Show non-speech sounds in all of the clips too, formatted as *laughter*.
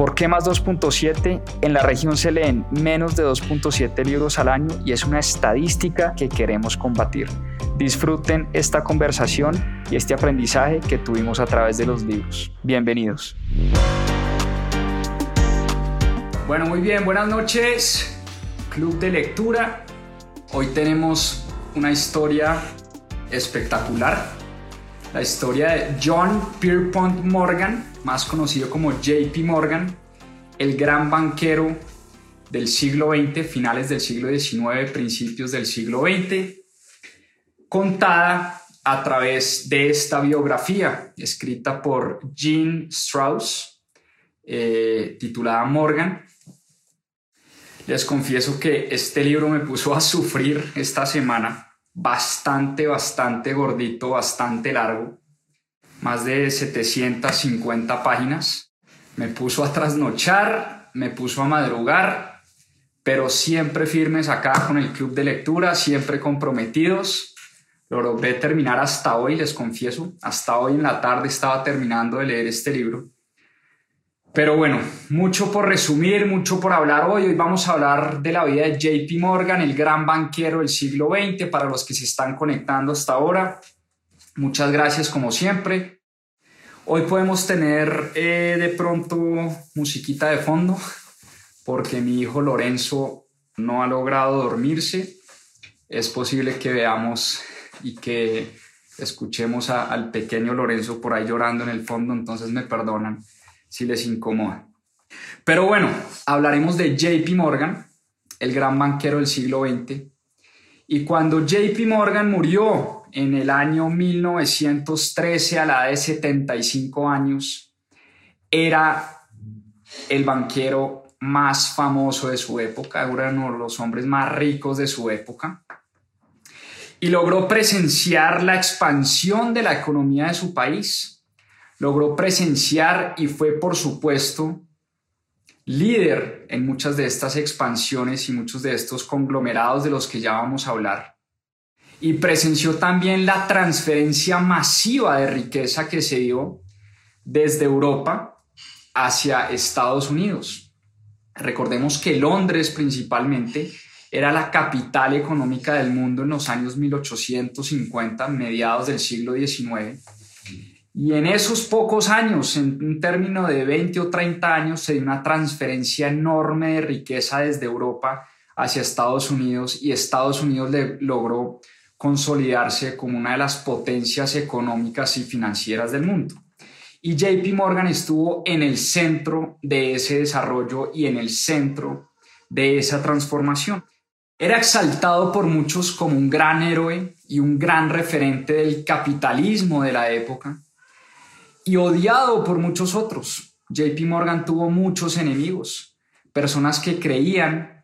¿Por qué más 2.7? En la región se leen menos de 2.7 libros al año y es una estadística que queremos combatir. Disfruten esta conversación y este aprendizaje que tuvimos a través de los libros. Bienvenidos. Bueno, muy bien, buenas noches. Club de lectura. Hoy tenemos una historia espectacular. La historia de John Pierpont Morgan, más conocido como JP Morgan, el gran banquero del siglo XX, finales del siglo XIX, principios del siglo XX, contada a través de esta biografía escrita por Jean Strauss, eh, titulada Morgan. Les confieso que este libro me puso a sufrir esta semana, bastante, bastante gordito, bastante largo, más de 750 páginas. Me puso a trasnochar, me puso a madrugar, pero siempre firmes acá con el club de lectura, siempre comprometidos lo logré terminar hasta hoy, les confieso. Hasta hoy en la tarde estaba terminando de leer este libro. Pero bueno, mucho por resumir, mucho por hablar hoy. Hoy vamos a hablar de la vida de JP Morgan, el gran banquero del siglo XX, para los que se están conectando hasta ahora. Muchas gracias como siempre. Hoy podemos tener eh, de pronto musiquita de fondo, porque mi hijo Lorenzo no ha logrado dormirse. Es posible que veamos y que escuchemos al pequeño Lorenzo por ahí llorando en el fondo, entonces me perdonan si les incomoda. Pero bueno, hablaremos de JP Morgan, el gran banquero del siglo XX. Y cuando JP Morgan murió en el año 1913 a la edad de 75 años, era el banquero más famoso de su época, era uno de los hombres más ricos de su época y logró presenciar la expansión de la economía de su país. Logró presenciar y fue, por supuesto, líder en muchas de estas expansiones y muchos de estos conglomerados de los que ya vamos a hablar. Y presenció también la transferencia masiva de riqueza que se dio desde Europa hacia Estados Unidos. Recordemos que Londres principalmente era la capital económica del mundo en los años 1850, mediados del siglo XIX. Y en esos pocos años, en un término de 20 o 30 años, se dio una transferencia enorme de riqueza desde Europa hacia Estados Unidos y Estados Unidos le logró consolidarse como una de las potencias económicas y financieras del mundo. Y JP Morgan estuvo en el centro de ese desarrollo y en el centro de esa transformación. Era exaltado por muchos como un gran héroe y un gran referente del capitalismo de la época y odiado por muchos otros. JP Morgan tuvo muchos enemigos, personas que creían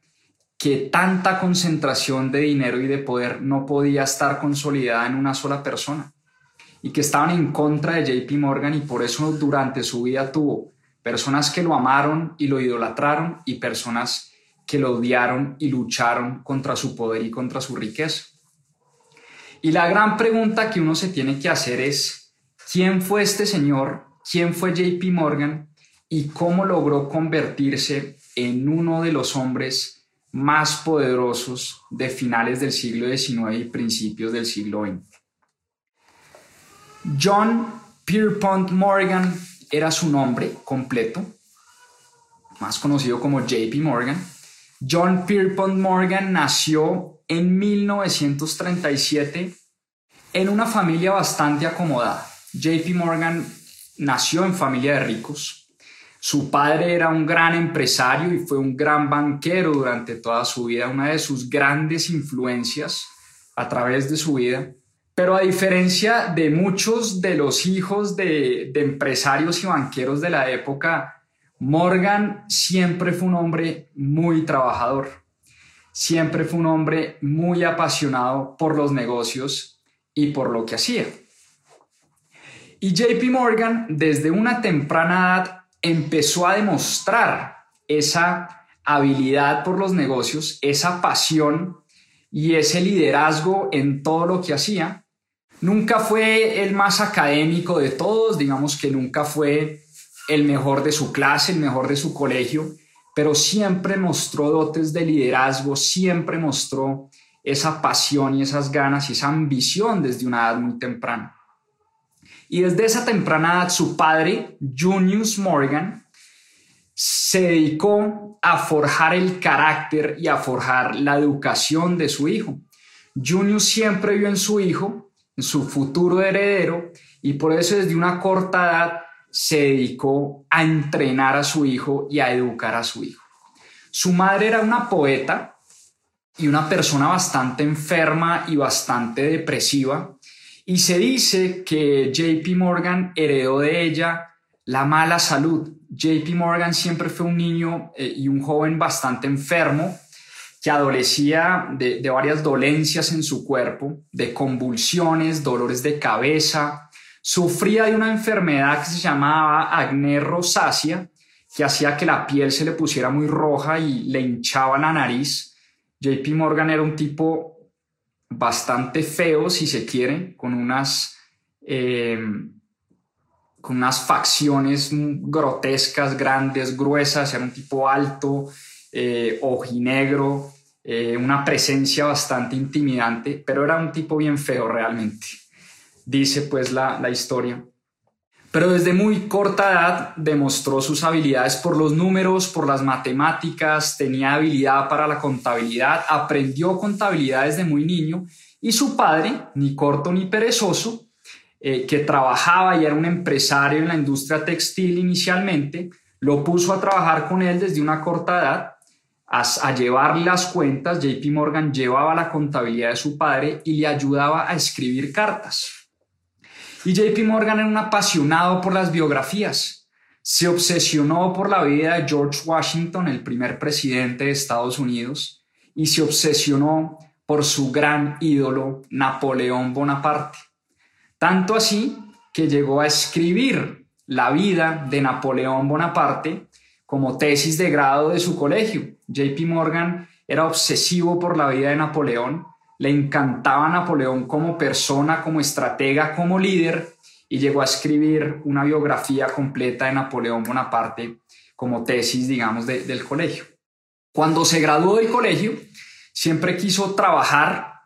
que tanta concentración de dinero y de poder no podía estar consolidada en una sola persona y que estaban en contra de JP Morgan y por eso durante su vida tuvo personas que lo amaron y lo idolatraron y personas que lo odiaron y lucharon contra su poder y contra su riqueza. Y la gran pregunta que uno se tiene que hacer es, ¿quién fue este señor? ¿Quién fue JP Morgan? ¿Y cómo logró convertirse en uno de los hombres más poderosos de finales del siglo XIX y principios del siglo XX? John Pierpont Morgan era su nombre completo, más conocido como JP Morgan John Pierpont Morgan nació en 1937 en una familia bastante acomodada. JP Morgan nació en familia de ricos. Su padre era un gran empresario y fue un gran banquero durante toda su vida, una de sus grandes influencias a través de su vida. Pero a diferencia de muchos de los hijos de, de empresarios y banqueros de la época, Morgan siempre fue un hombre muy trabajador, siempre fue un hombre muy apasionado por los negocios y por lo que hacía. Y JP Morgan desde una temprana edad empezó a demostrar esa habilidad por los negocios, esa pasión y ese liderazgo en todo lo que hacía. Nunca fue el más académico de todos, digamos que nunca fue el mejor de su clase, el mejor de su colegio, pero siempre mostró dotes de liderazgo, siempre mostró esa pasión y esas ganas y esa ambición desde una edad muy temprana. Y desde esa temprana edad su padre, Junius Morgan, se dedicó a forjar el carácter y a forjar la educación de su hijo. Junius siempre vio en su hijo, en su futuro heredero, y por eso desde una corta edad se dedicó a entrenar a su hijo y a educar a su hijo. Su madre era una poeta y una persona bastante enferma y bastante depresiva, y se dice que JP Morgan heredó de ella la mala salud. JP Morgan siempre fue un niño eh, y un joven bastante enfermo que adolecía de, de, varias dolencias en su cuerpo, de convulsiones, dolores de cabeza. Sufría de una enfermedad que se llamaba acné rosácea, que hacía que la piel se le pusiera muy roja y le hinchaba la nariz. JP Morgan era un tipo bastante feo, si se quiere, con unas, eh, con unas facciones grotescas, grandes, gruesas, era un tipo alto, eh, ojinegro, eh, una presencia bastante intimidante, pero era un tipo bien feo realmente, dice pues la, la historia pero desde muy corta edad demostró sus habilidades por los números, por las matemáticas, tenía habilidad para la contabilidad, aprendió contabilidad desde muy niño y su padre, ni corto ni perezoso, eh, que trabajaba y era un empresario en la industria textil inicialmente, lo puso a trabajar con él desde una corta edad, a, a llevar las cuentas. JP Morgan llevaba la contabilidad de su padre y le ayudaba a escribir cartas. Y JP Morgan era un apasionado por las biografías. Se obsesionó por la vida de George Washington, el primer presidente de Estados Unidos, y se obsesionó por su gran ídolo, Napoleón Bonaparte. Tanto así que llegó a escribir la vida de Napoleón Bonaparte como tesis de grado de su colegio. JP Morgan era obsesivo por la vida de Napoleón le encantaba Napoleón como persona, como estratega, como líder y llegó a escribir una biografía completa de Napoleón Bonaparte como tesis, digamos, del colegio. Cuando se graduó del colegio, siempre quiso trabajar,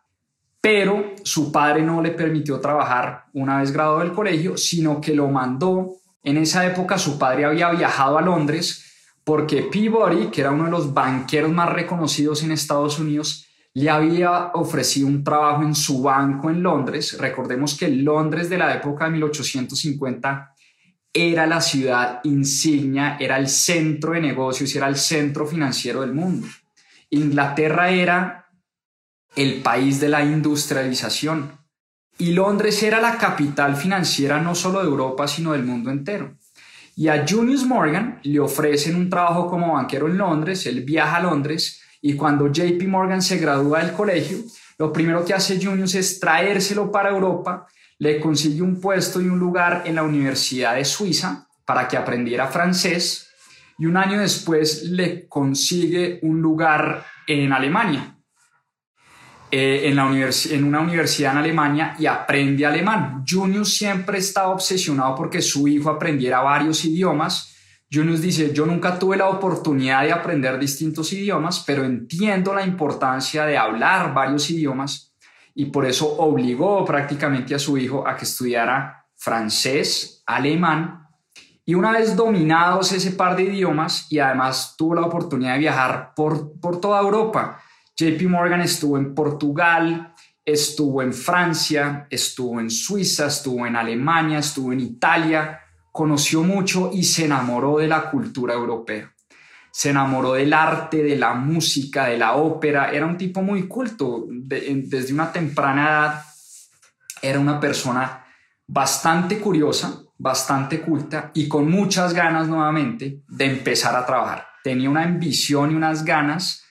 pero su padre no le permitió trabajar una vez graduado del colegio, sino que lo mandó. En esa época su padre había viajado a Londres porque Peabody, que era uno de los banqueros más reconocidos en Estados Unidos, le había ofrecido un trabajo en su banco en Londres. Recordemos que Londres de la época de 1850 era la ciudad insignia, era el centro de negocios, era el centro financiero del mundo. Inglaterra era el país de la industrialización y Londres era la capital financiera no solo de Europa, sino del mundo entero. Y a Junius Morgan le ofrecen un trabajo como banquero en Londres, él viaja a Londres y cuando JP Morgan se gradúa del colegio, lo primero que hace Junius es traérselo para Europa, le consigue un puesto y un lugar en la Universidad de Suiza para que aprendiera francés y un año después le consigue un lugar en Alemania, eh, en, en una universidad en Alemania y aprende alemán. Junius siempre estaba obsesionado porque su hijo aprendiera varios idiomas Junius dice, yo nunca tuve la oportunidad de aprender distintos idiomas, pero entiendo la importancia de hablar varios idiomas y por eso obligó prácticamente a su hijo a que estudiara francés, alemán y una vez dominados ese par de idiomas y además tuvo la oportunidad de viajar por, por toda Europa. JP Morgan estuvo en Portugal, estuvo en Francia, estuvo en Suiza, estuvo en Alemania, estuvo en Italia, conoció mucho y se enamoró de la cultura europea. Se enamoró del arte, de la música, de la ópera. Era un tipo muy culto. desde una temprana edad era una persona bastante curiosa, bastante culta y con muchas ganas nuevamente de empezar a trabajar. Tenía una ambición y unas ganas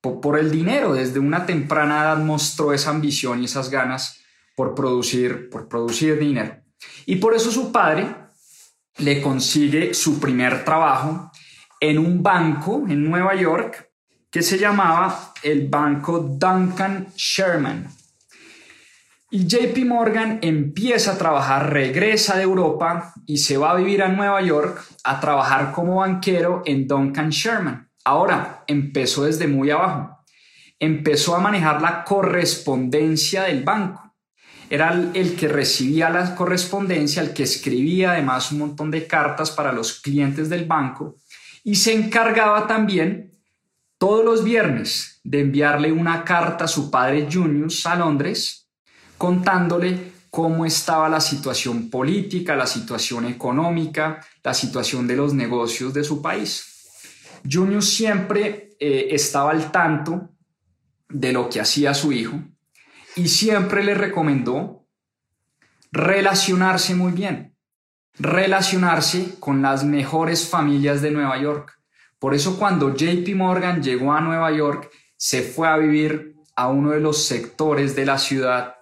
por, por el dinero. Desde una temprana edad mostró esa ambición y esas ganas por producir, por producir dinero. Y por eso su padre le consigue su primer trabajo en un banco en Nueva York que se llamaba el Banco Duncan Sherman. Y JP Morgan empieza a trabajar, regresa de Europa y se va a vivir a Nueva York a trabajar como banquero en Duncan Sherman. Ahora, empezó desde muy abajo. Empezó a manejar la correspondencia del banco. Era el que recibía la correspondencia, el que escribía además un montón de cartas para los clientes del banco y se encargaba también todos los viernes de enviarle una carta a su padre Junius a Londres contándole cómo estaba la situación política, la situación económica, la situación de los negocios de su país. Junius siempre eh, estaba al tanto de lo que hacía su hijo y siempre le recomendó relacionarse muy bien, relacionarse con las mejores familias de Nueva York. Por eso cuando JP Morgan llegó a Nueva York, se fue a vivir a uno de los sectores de la ciudad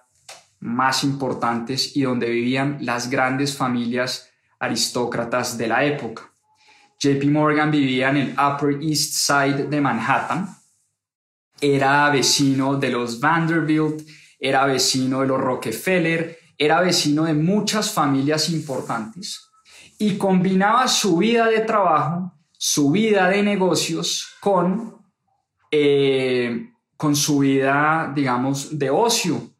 más importantes y donde vivían las grandes familias aristócratas de la época. JP Morgan vivía en el Upper East Side de Manhattan, era vecino de los Vanderbilt, era vecino de los Rockefeller, era vecino de muchas familias importantes y combinaba su vida de trabajo, su vida de negocios con, eh, con su vida, digamos, de ocio,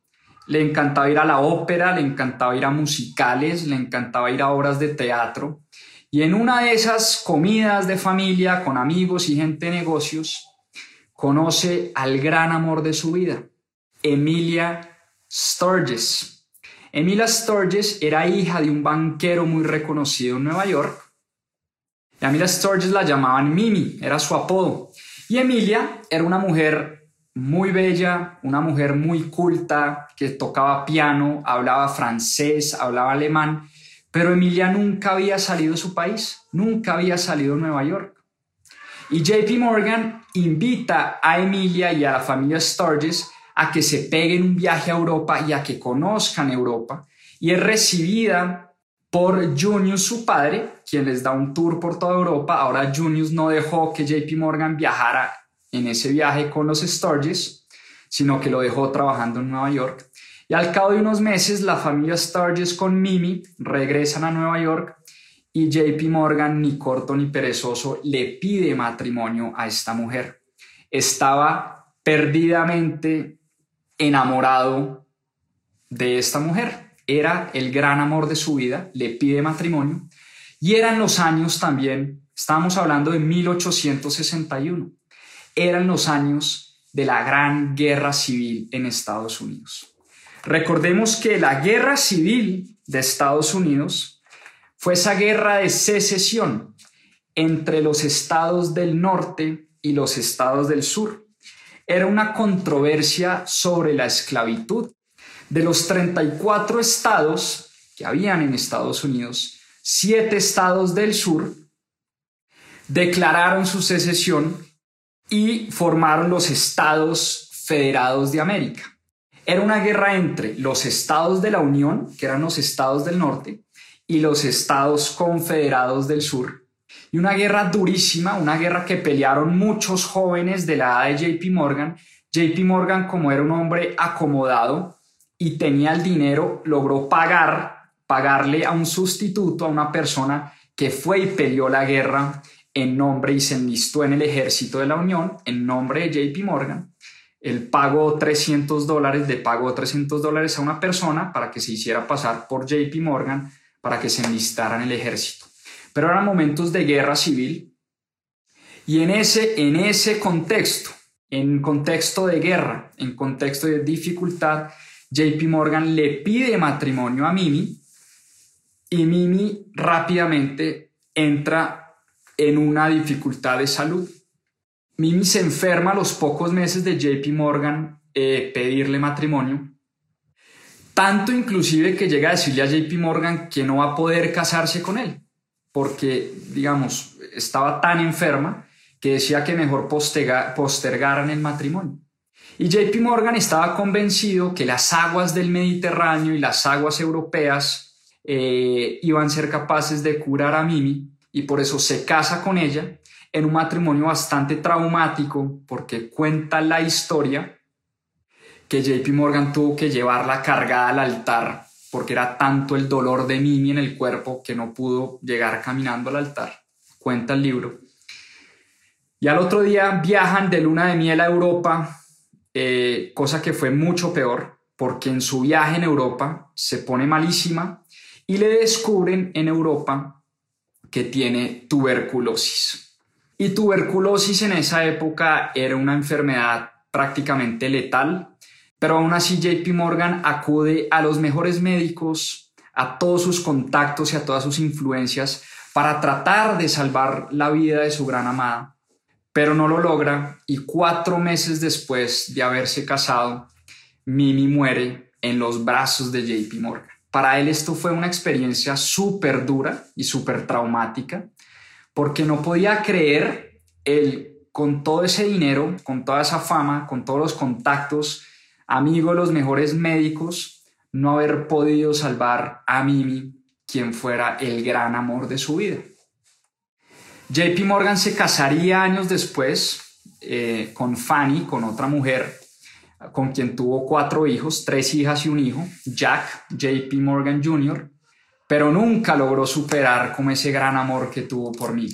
le encantaba ir a la ópera, le encantaba ir a musicales, le encantaba ir a obras de teatro. Y en una de esas comidas de familia con amigos y gente de negocios, conoce al gran amor de su vida, Emilia Sturges. Emilia Sturges era hija de un banquero muy reconocido en Nueva York. Y Emilia Sturges la llamaban Mimi, era su apodo. Y Emilia era una mujer muy bella, una mujer muy culta que tocaba piano, hablaba francés, hablaba alemán, pero Emilia nunca había salido de su país, nunca había salido de Nueva York. Y JP Morgan invita a Emilia y a la familia Sturges a que se peguen un viaje a Europa y a que conozcan Europa. Y es recibida por Junius, su padre, quien les da un tour por toda Europa. Ahora Junius no dejó que JP Morgan viajara en ese viaje con los Sturges, sino que lo dejó trabajando en Nueva York. Y al cabo de unos meses, la familia Sturges con Mimi regresan a Nueva York y JP Morgan, ni corto ni perezoso, le pide matrimonio a esta mujer. Estaba perdidamente enamorado de esta mujer. Era el gran amor de su vida, le pide matrimonio. Y eran los años también, estábamos hablando de 1861 eran los años de la gran guerra civil en Estados Unidos. Recordemos que la guerra civil de Estados Unidos fue esa guerra de secesión entre los estados del norte y los estados del sur. Era una controversia sobre la esclavitud. De los 34 estados que habían en Estados Unidos, siete estados del sur declararon su secesión y formaron los Estados Federados de América. Era una guerra entre los estados de la Unión, que eran los estados del norte, y los estados confederados del sur. Y una guerra durísima, una guerra que pelearon muchos jóvenes de la edad de JP Morgan. JP Morgan, como era un hombre acomodado y tenía el dinero, logró pagar, pagarle a un sustituto, a una persona que fue y peleó la guerra en nombre y se enlistó en el ejército de la Unión en nombre de JP Morgan. Él pagó 300 dólares, de pago 300 dólares a una persona para que se hiciera pasar por JP Morgan para que se enlistara en el ejército. Pero eran momentos de guerra civil. Y en ese, en ese contexto, en contexto de guerra, en contexto de dificultad, JP Morgan le pide matrimonio a Mimi y Mimi rápidamente entra en una dificultad de salud. Mimi se enferma a los pocos meses de JP Morgan eh, pedirle matrimonio, tanto inclusive que llega a decirle a JP Morgan que no va a poder casarse con él, porque, digamos, estaba tan enferma que decía que mejor postergaran el matrimonio. Y JP Morgan estaba convencido que las aguas del Mediterráneo y las aguas europeas eh, iban a ser capaces de curar a Mimi y por eso se casa con ella en un matrimonio bastante traumático porque cuenta la historia que JP Morgan tuvo que llevarla cargada al altar porque era tanto el dolor de Mimi en el cuerpo que no pudo llegar caminando al altar. Cuenta el libro. Y al otro día viajan de luna de miel a Europa eh, cosa que fue mucho peor, porque en su viaje en Europa se pone malísima y le descubren en Europa que tiene tuberculosis. Y tuberculosis en esa época era una enfermedad prácticamente letal, pero aún así JP Morgan acude a los mejores médicos, a todos sus contactos y a todas sus influencias para tratar de salvar la vida de su gran amada pero no lo logra y cuatro meses después de haberse casado, Mimi muere en los brazos de JP Morgan. Para él esto fue una experiencia súper dura y súper traumática, porque no podía creer él con todo ese dinero, con toda esa fama, con todos los contactos, amigo los mejores médicos, no haber podido salvar a Mimi, quien fuera el gran amor de su vida. JP Morgan se casaría años después eh, con Fanny, con otra mujer, con quien tuvo cuatro hijos, tres hijas y un hijo, Jack JP Morgan Jr., pero nunca logró superar como ese gran amor que tuvo por mí.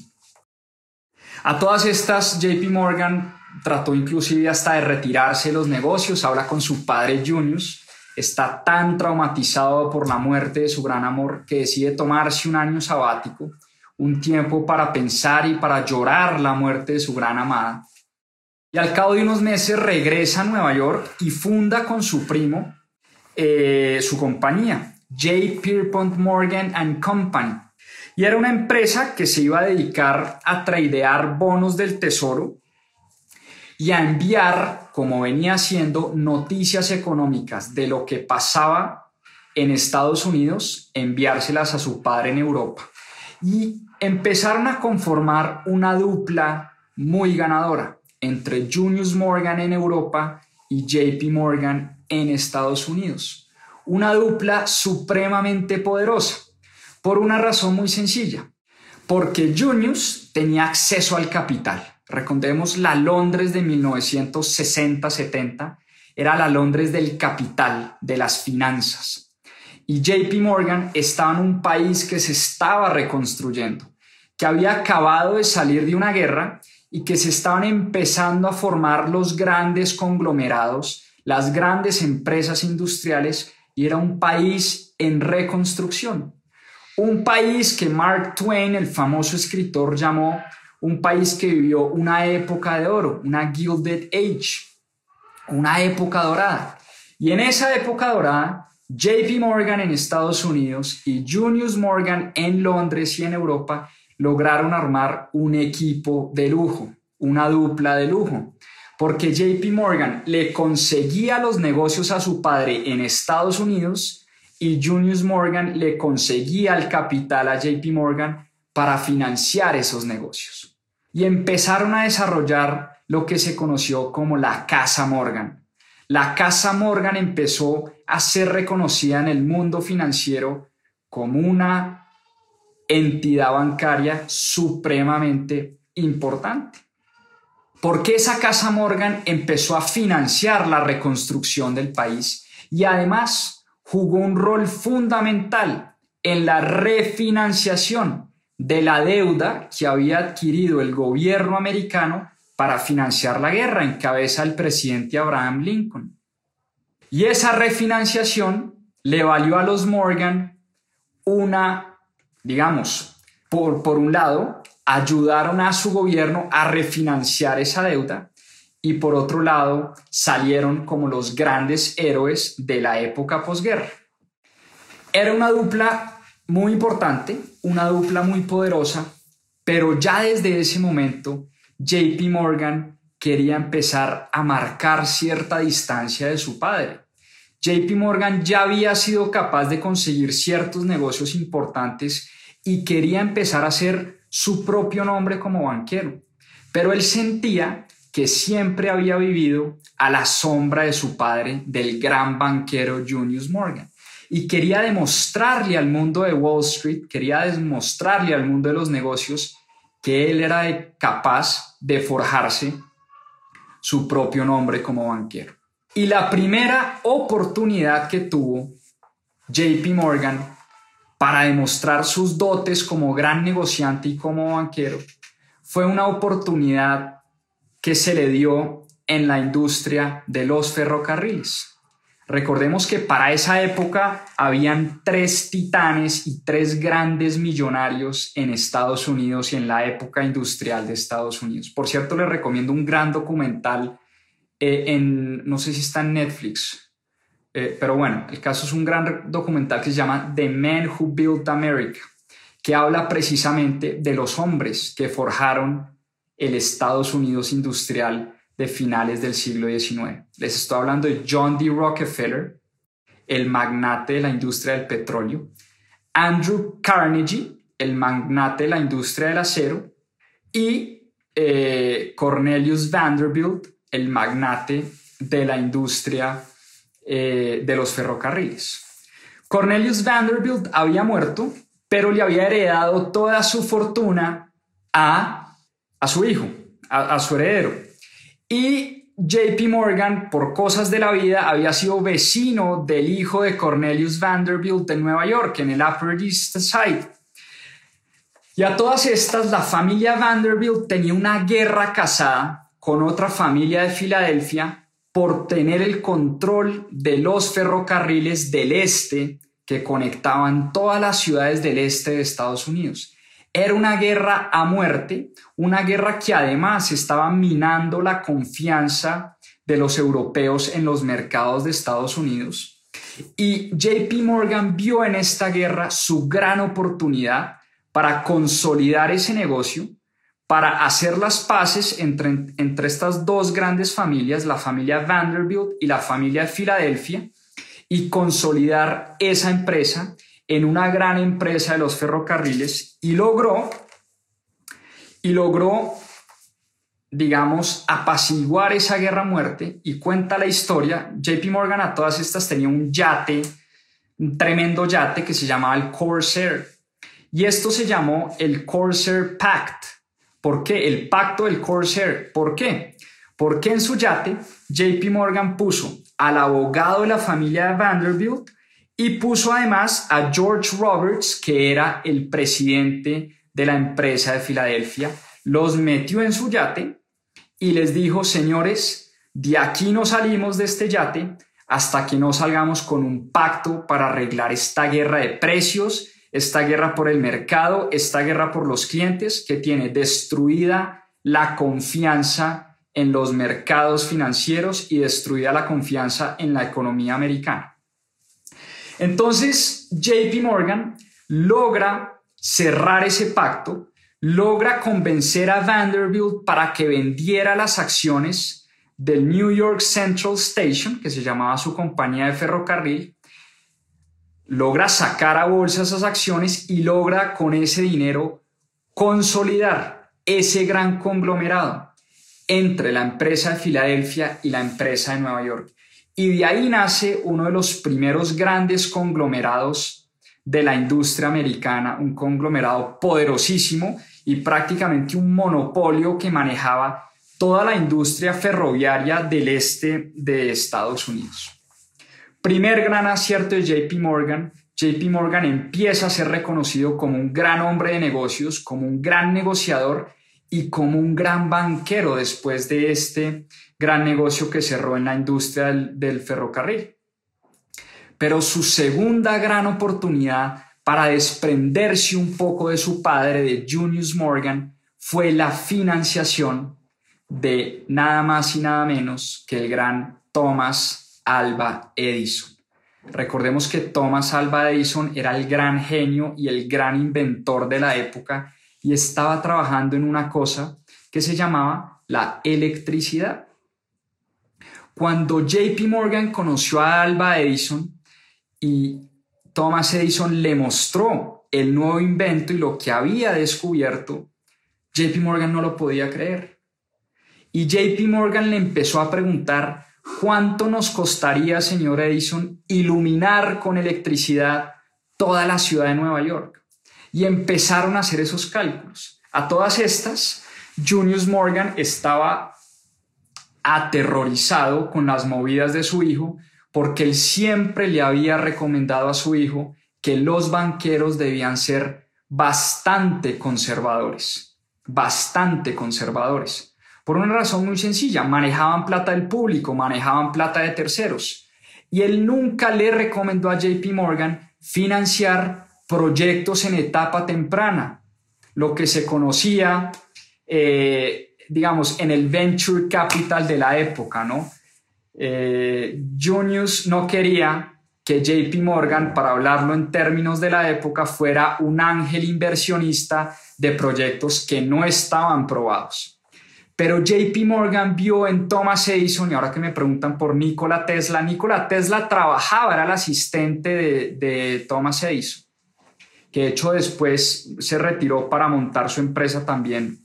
A todas estas, JP Morgan trató inclusive hasta de retirarse de los negocios, habla con su padre Junius, está tan traumatizado por la muerte de su gran amor que decide tomarse un año sabático un tiempo para pensar y para llorar la muerte de su gran amada. Y al cabo de unos meses regresa a Nueva York y funda con su primo eh, su compañía, J. Pierpont Morgan and Company. Y era una empresa que se iba a dedicar a tradear bonos del tesoro y a enviar, como venía haciendo, noticias económicas de lo que pasaba en Estados Unidos, enviárselas a su padre en Europa. Y empezaron a conformar una dupla muy ganadora entre Junius Morgan en Europa y JP Morgan en Estados Unidos. Una dupla supremamente poderosa, por una razón muy sencilla, porque Junius tenía acceso al capital. Recordemos la Londres de 1960-70, era la Londres del capital, de las finanzas y JP Morgan estaba en un país que se estaba reconstruyendo, que había acabado de salir de una guerra y que se estaban empezando a formar los grandes conglomerados, las grandes empresas industriales y era un país en reconstrucción. Un país que Mark Twain, el famoso escritor, llamó un país que vivió una época de oro, una Gilded Age, una época dorada. Y en esa época dorada, JP Morgan en Estados Unidos y Junius Morgan en Londres y en Europa lograron armar un equipo de lujo, una dupla de lujo, porque JP Morgan le conseguía los negocios a su padre en Estados Unidos y Junius Morgan le conseguía el capital a JP Morgan para financiar esos negocios. Y empezaron a desarrollar lo que se conoció como la Casa Morgan, la Casa Morgan empezó a ser reconocida en el mundo financiero como una entidad bancaria supremamente importante. Porque esa Casa Morgan empezó a financiar la reconstrucción del país y además jugó un rol fundamental en la refinanciación de la deuda que había adquirido el gobierno americano para financiar la guerra en cabeza del presidente Abraham Lincoln. Y esa refinanciación le valió a los Morgan una, digamos, por, por un lado, ayudaron a su gobierno a refinanciar esa deuda y por otro lado salieron como los grandes héroes de la época posguerra. Era una dupla muy importante, una dupla muy poderosa, pero ya desde ese momento JP Morgan quería empezar a marcar cierta distancia de su padre. JP Morgan ya había sido capaz de conseguir ciertos negocios importantes y quería empezar a hacer su propio nombre como banquero. Pero él sentía que siempre había vivido a la sombra de su padre, del gran banquero Junius Morgan. Y quería demostrarle al mundo de Wall Street, quería demostrarle al mundo de los negocios que él era capaz de forjarse su propio nombre como banquero. Y la primera oportunidad que tuvo JP Morgan para demostrar sus dotes como gran negociante y como banquero fue una oportunidad que se le dio en la industria de los ferrocarriles. Recordemos que para esa época habían tres titanes y tres grandes millonarios en Estados Unidos y en la época industrial de Estados Unidos. Por cierto, les recomiendo un gran documental eh, en, no sé si está en Netflix, eh, pero bueno, el caso es un gran documental que se llama The Men Who Built America, que habla precisamente de los hombres que forjaron el Estados Unidos industrial de finales del siglo XIX. Les estoy hablando de John D. Rockefeller, el magnate de la industria del petróleo, Andrew Carnegie, el magnate de la industria del acero, y eh, Cornelius Vanderbilt, el magnate de la industria eh, de los ferrocarriles. Cornelius Vanderbilt había muerto, pero le había heredado toda su fortuna a, a su hijo, a su heredero. Y JP Morgan, por cosas de la vida, había sido vecino del hijo de Cornelius Vanderbilt en Nueva York, en el Upper East Side. Y a todas estas, la familia Vanderbilt tenía una guerra casada con otra familia de Filadelfia por tener el control de los ferrocarriles del este que conectaban todas las ciudades del este de Estados Unidos. Era una guerra a muerte, una guerra que además estaba minando la confianza de los europeos en los mercados de Estados Unidos. Y JP Morgan vio en esta guerra su gran oportunidad para consolidar ese negocio, para hacer las paces entre, entre estas dos grandes familias, la familia Vanderbilt y la familia de Filadelfia, y consolidar esa empresa en una gran empresa de los ferrocarriles y logró, y logró, digamos, apaciguar esa guerra muerte y cuenta la historia. JP Morgan a todas estas tenía un yate, un tremendo yate que se llamaba el Corsair. Y esto se llamó el Corsair Pact. ¿Por qué? El pacto del Corsair. ¿Por qué? Porque en su yate JP Morgan puso al abogado de la familia de Vanderbilt y puso además a George Roberts, que era el presidente de la empresa de Filadelfia, los metió en su yate y les dijo, señores, de aquí no salimos de este yate hasta que no salgamos con un pacto para arreglar esta guerra de precios, esta guerra por el mercado, esta guerra por los clientes que tiene destruida la confianza en los mercados financieros y destruida la confianza en la economía americana. Entonces, JP Morgan logra cerrar ese pacto, logra convencer a Vanderbilt para que vendiera las acciones del New York Central Station, que se llamaba su compañía de ferrocarril, logra sacar a bolsa esas acciones y logra con ese dinero consolidar ese gran conglomerado entre la empresa de Filadelfia y la empresa de Nueva York. Y de ahí nace uno de los primeros grandes conglomerados de la industria americana, un conglomerado poderosísimo y prácticamente un monopolio que manejaba toda la industria ferroviaria del este de Estados Unidos. Primer gran acierto de JP Morgan, JP Morgan empieza a ser reconocido como un gran hombre de negocios, como un gran negociador y como un gran banquero después de este gran negocio que cerró en la industria del, ferrocarril. Pero su segunda gran oportunidad para desprenderse un poco de su padre, de Junius Morgan, fue la financiación de nada más y nada menos que el gran Thomas Alba Edison. Recordemos que Thomas Alba Edison era el gran genio y el gran inventor de la época y estaba trabajando en una cosa que se llamaba la electricidad. Cuando JP Morgan conoció a Alba Edison y Thomas Edison le mostró el nuevo invento y lo que había descubierto, JP Morgan no lo podía creer. y JP Morgan le empezó a preguntar cuánto nos costaría, señor Edison, iluminar con electricidad toda la ciudad de Nueva York. Y empezaron a hacer esos cálculos. A todas estas, Junius Morgan estaba aterrorizado con las movidas de su hijo porque él siempre le había recomendado a su hijo que los banqueros debían ser bastante conservadores, bastante conservadores. Por una razón muy sencilla, manejaban plata del público, manejaban plata de terceros. Y él nunca le recomendó a JP Morgan financiar proyectos en etapa temprana, lo que se conocía, eh, digamos, en el venture capital de la época, ¿no? Eh, Junius no quería que JP Morgan, para hablarlo en términos de la época, fuera un ángel inversionista de proyectos que no estaban probados. Pero JP Morgan vio en Thomas Edison, y ahora que me preguntan por Nikola Tesla, Nikola Tesla trabajaba, era el asistente de, de Thomas Edison, que de hecho después se retiró para montar su empresa también,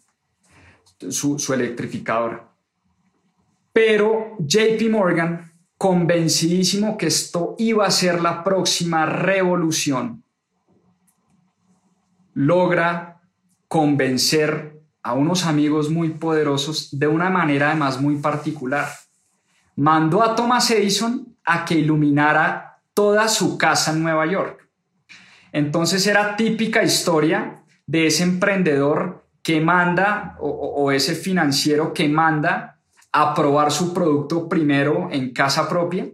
su, electrificadora. Pero JP Morgan, convencidísimo que esto iba a ser la próxima revolución, logra convencer a unos amigos muy poderosos de una manera además muy particular. Mandó a Thomas Edison a que iluminara toda su casa en Nueva York. Entonces era típica historia de ese emprendedor que manda o, o ese financiero que manda a probar su producto primero en casa propia?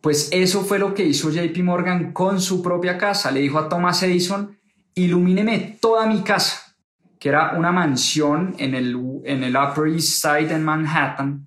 Pues eso fue lo que hizo JP Morgan con su propia casa. Le dijo a Thomas Edison, ilumíneme toda mi casa, que era una mansión en el, en el Upper East Side en Manhattan,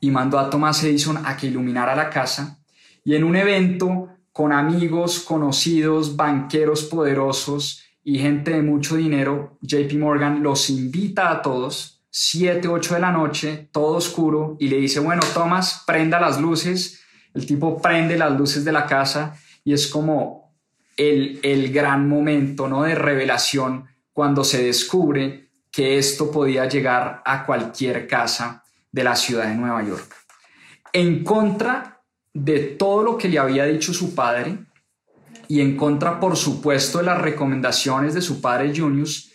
y mandó a Thomas Edison a que iluminara la casa. Y en un evento con amigos, conocidos, banqueros poderosos y gente de mucho dinero, JP Morgan los invita a todos 7, 8 de la noche, todo oscuro, y le dice, bueno, Tomás, prenda las luces. El tipo prende las luces de la casa y es como el, el gran momento ¿no? de revelación cuando se descubre que esto podía llegar a cualquier casa de la ciudad de Nueva York. En contra de todo lo que le había dicho su padre y en contra, por supuesto, de las recomendaciones de su padre Junius,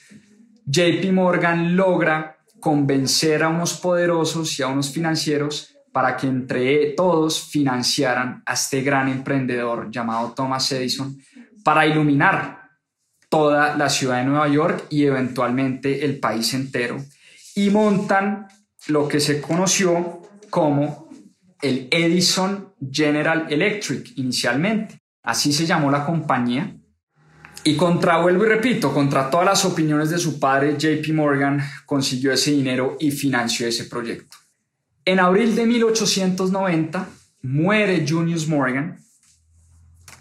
JP Morgan logra convencer a unos poderosos y a unos financieros para que entre todos financiaran a este gran emprendedor llamado Thomas Edison para iluminar toda la ciudad de Nueva York y eventualmente el país entero. Y montan lo que se conoció como el Edison General Electric inicialmente. Así se llamó la compañía y contra, vuelvo y repito, contra todas las opiniones de su padre, JP Morgan consiguió ese dinero y financió ese proyecto. En abril de 1890 muere Junius Morgan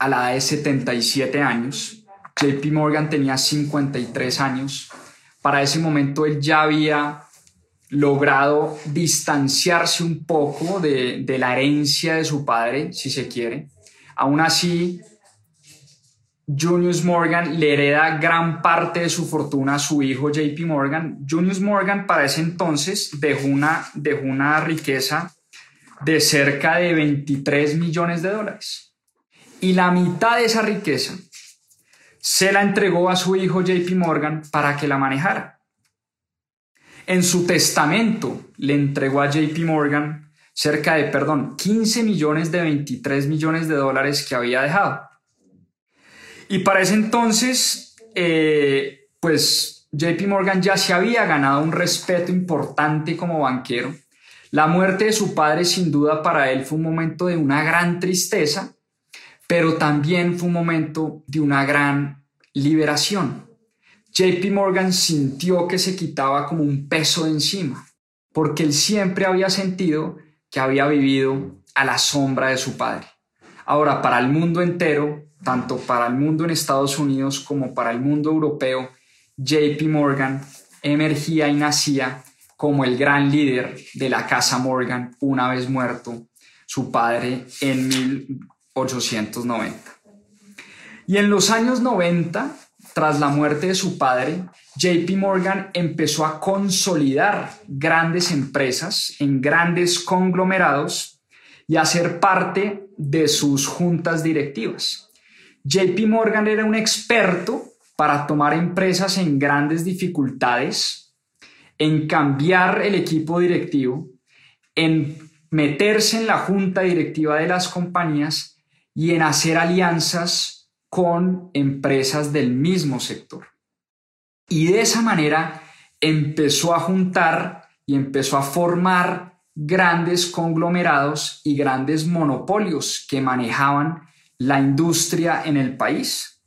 a la edad de 77 años. JP Morgan tenía 53 años. Para ese momento él ya había logrado distanciarse un poco de, de la herencia de su padre, si se quiere. Aún así, Junius Morgan le hereda gran parte de su fortuna a su hijo JP Morgan. Junius Morgan para ese entonces dejó una, una riqueza de cerca de 23 millones de dólares. Y la mitad de esa riqueza se la entregó a su hijo JP Morgan para que la manejara. En su testamento le entregó a JP Morgan cerca de, perdón, 15 millones de 23 millones de dólares que había dejado. Y para ese entonces, eh, pues JP Morgan ya se había ganado un respeto importante como banquero. La muerte de su padre sin duda para él fue un momento de una gran tristeza, pero también fue un momento de una gran liberación. JP Morgan sintió que se quitaba como un peso de encima, porque él siempre había sentido que había vivido a la sombra de su padre. Ahora, para el mundo entero, tanto para el mundo en Estados Unidos como para el mundo europeo, JP Morgan emergía y nacía como el gran líder de la Casa Morgan una vez muerto su padre en 1890. Y en los años 90, tras la muerte de su padre, JP Morgan empezó a consolidar grandes empresas en grandes conglomerados y a ser parte de sus juntas directivas. JP Morgan era un experto para tomar empresas en grandes dificultades, en cambiar el equipo directivo, en meterse en la junta directiva de las compañías y en hacer alianzas con empresas del mismo sector. Y de esa manera empezó a juntar y empezó a formar grandes conglomerados y grandes monopolios que manejaban la industria en el país.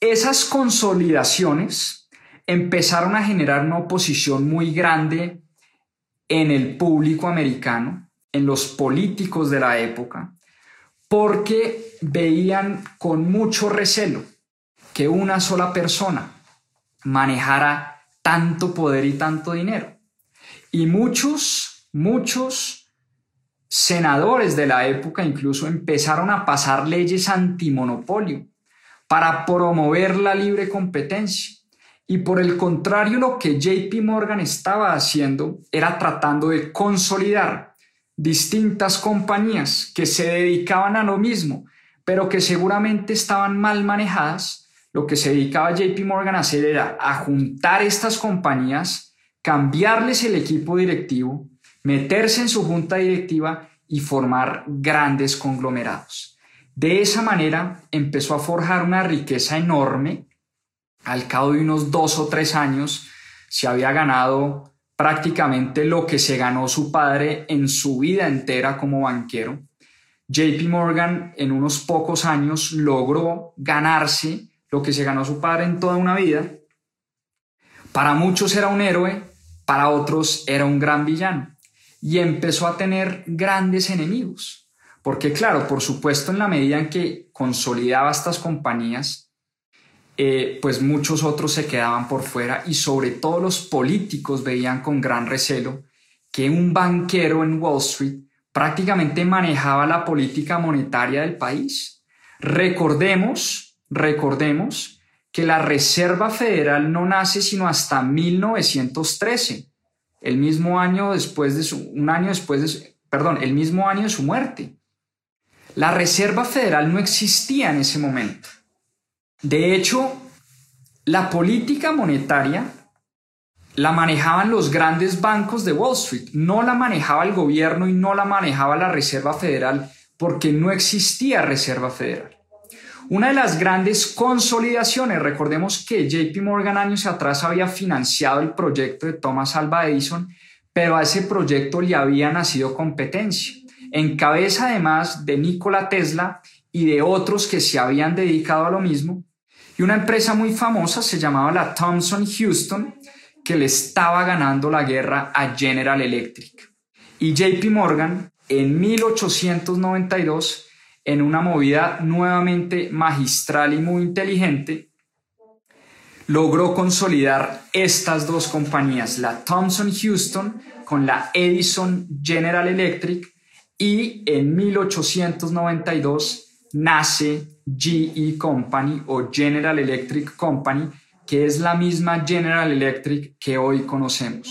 Esas consolidaciones empezaron a generar una oposición muy grande en el público americano, en los políticos de la época, porque veían con mucho recelo que una sola persona manejara tanto poder y tanto dinero. Y muchos, muchos senadores de la época incluso empezaron a pasar leyes antimonopolio para promover la libre competencia. Y por el contrario, lo que JP Morgan estaba haciendo era tratando de consolidar distintas compañías que se dedicaban a lo mismo, pero que seguramente estaban mal manejadas. Lo que se dedicaba JP Morgan a hacer era a juntar estas compañías, cambiarles el equipo directivo, meterse en su junta directiva y formar grandes conglomerados. De esa manera empezó a forjar una riqueza enorme. Al cabo de unos dos o tres años se había ganado prácticamente lo que se ganó su padre en su vida entera como banquero. JP Morgan en unos pocos años logró ganarse lo que se ganó su padre en toda una vida. Para muchos era un héroe, para otros era un gran villano. Y empezó a tener grandes enemigos. Porque claro, por supuesto, en la medida en que consolidaba estas compañías, eh, pues muchos otros se quedaban por fuera y sobre todo los políticos veían con gran recelo que un banquero en Wall Street prácticamente manejaba la política monetaria del país. Recordemos, recordemos que la Reserva Federal no nace sino hasta 1913, el mismo año después de su, un año después de perdón, el mismo año de su muerte. La Reserva Federal no existía en ese momento. De hecho, la política monetaria la manejaban los grandes bancos de Wall Street, no la manejaba el gobierno y no la manejaba la Reserva Federal porque no existía Reserva Federal. Una de las grandes consolidaciones, recordemos que JP Morgan años atrás había financiado el proyecto de Thomas Alva Edison, pero a ese proyecto le había nacido competencia, en cabeza además de Nikola Tesla y de otros que se habían dedicado a lo mismo, y una empresa muy famosa se llamaba la Thomson Houston, que le estaba ganando la guerra a General Electric. Y JP Morgan, en 1892, en una movida nuevamente magistral y muy inteligente, logró consolidar estas dos compañías, la Thomson Houston con la Edison General Electric, y en 1892 nace GE Company o General Electric Company, que es la misma General Electric que hoy conocemos.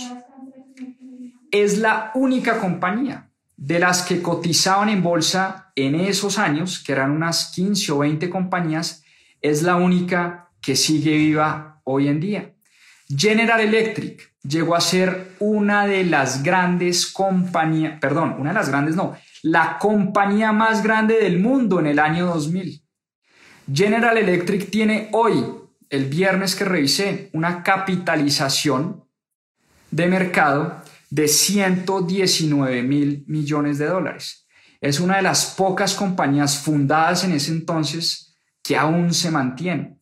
Es la única compañía de las que cotizaban en bolsa en esos años, que eran unas 15 o 20 compañías, es la única que sigue viva hoy en día. General Electric llegó a ser una de las grandes compañías, perdón, una de las grandes no, la compañía más grande del mundo en el año 2000. General Electric tiene hoy, el viernes que revisé, una capitalización de mercado de 119 mil millones de dólares. Es una de las pocas compañías fundadas en ese entonces que aún se mantiene.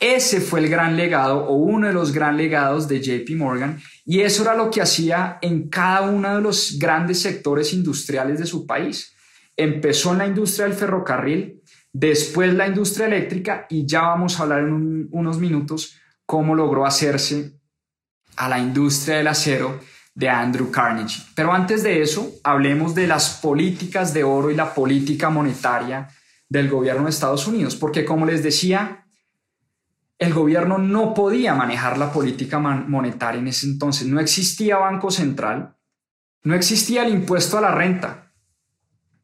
Ese fue el gran legado o uno de los gran legados de JP Morgan y eso era lo que hacía en cada uno de los grandes sectores industriales de su país. Empezó en la industria del ferrocarril, después la industria eléctrica y ya vamos a hablar en unos minutos cómo logró hacerse a la industria del acero de Andrew Carnegie. Pero antes de eso, hablemos de las políticas de oro y la política monetaria del gobierno de Estados Unidos, porque como les decía, el gobierno no podía manejar la política monetaria en ese entonces. No existía banco central, no existía el impuesto a la renta.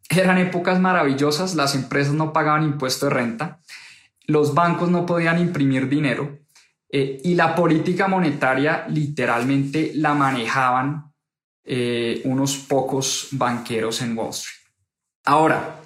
Eran épocas maravillosas, las empresas no pagaban impuesto de renta, los bancos no podían imprimir dinero eh, y la política monetaria literalmente la manejaban eh, unos pocos banqueros en Wall Street. Ahora,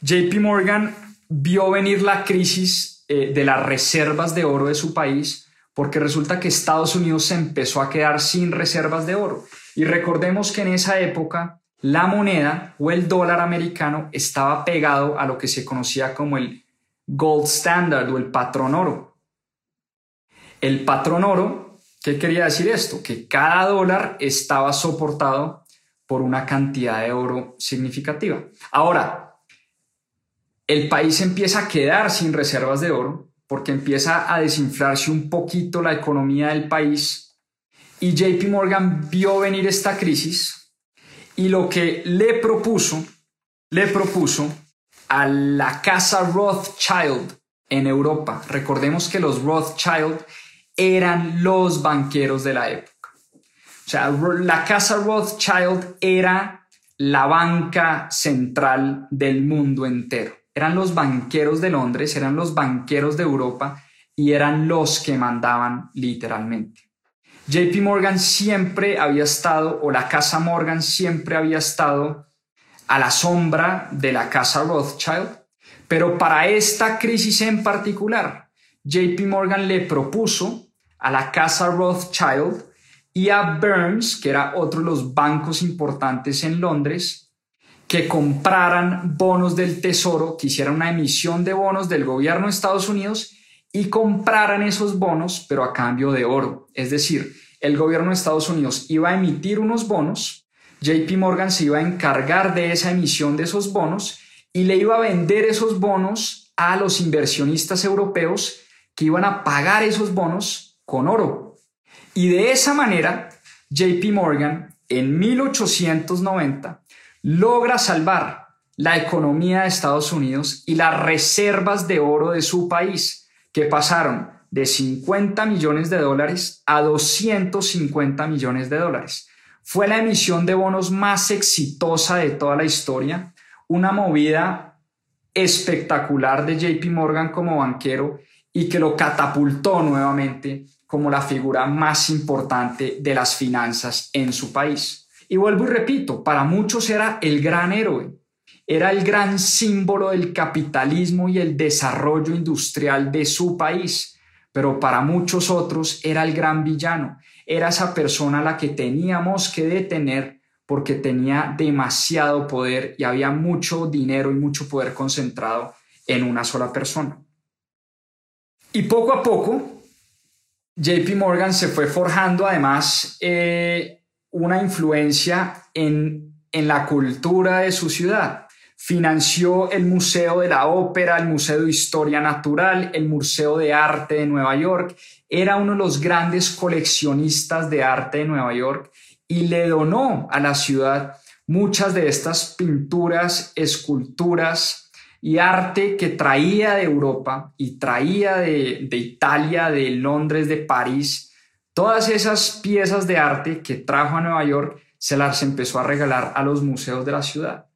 JP Morgan vio venir la crisis eh, de las reservas de oro de su país porque resulta que Estados Unidos se empezó a quedar sin reservas de oro. Y recordemos que en esa época la moneda o el dólar americano estaba pegado a lo que se conocía como el gold standard o el patrón oro. El patrón oro, ¿qué quería decir esto? Que cada dólar estaba soportado por una cantidad de oro significativa. Ahora, el país empieza a quedar sin reservas de oro porque empieza a desinflarse un poquito la economía del país y JP Morgan vio venir esta crisis y lo que le propuso, le propuso a la casa Rothschild en Europa. Recordemos que los Rothschild eran los banqueros de la época. O sea, la casa Rothschild era la banca central del mundo entero eran los banqueros de Londres, eran los banqueros de Europa y eran los que mandaban literalmente. JP Morgan siempre había estado, o la casa Morgan siempre había estado a la sombra de la casa Rothschild, pero para esta crisis en particular, JP Morgan le propuso a la casa Rothschild y a Burns, que era otro de los bancos importantes en Londres, que compraran bonos del Tesoro, que hicieran una emisión de bonos del gobierno de Estados Unidos y compraran esos bonos, pero a cambio de oro. Es decir, el gobierno de Estados Unidos iba a emitir unos bonos, JP Morgan se iba a encargar de esa emisión de esos bonos y le iba a vender esos bonos a los inversionistas europeos que iban a pagar esos bonos con oro. Y de esa manera, JP Morgan en 1890 logra salvar la economía de Estados Unidos y las reservas de oro de su país, que pasaron de 50 millones de dólares a 250 millones de dólares. Fue la emisión de bonos más exitosa de toda la historia, una movida espectacular de JP Morgan como banquero y que lo catapultó nuevamente como la figura más importante de las finanzas en su país. Y vuelvo y repito, para muchos era el gran héroe, era el gran símbolo del capitalismo y el desarrollo industrial de su país, pero para muchos otros era el gran villano, era esa persona a la que teníamos que detener porque tenía demasiado poder y había mucho dinero y mucho poder concentrado en una sola persona. Y poco a poco, JP Morgan se fue forjando además eh, una influencia en, la cultura de su ciudad. Financió el Museo de la Ópera, el Museo de Historia Natural, el Museo de Arte de Nueva York. Era uno de los grandes coleccionistas de arte de Nueva York y le donó a la ciudad muchas de estas pinturas, esculturas y arte que traía de Europa y traía de, de Italia, de Londres, de París Todas esas piezas de arte que trajo a Nueva York se las empezó a regalar a los museos de la ciudad.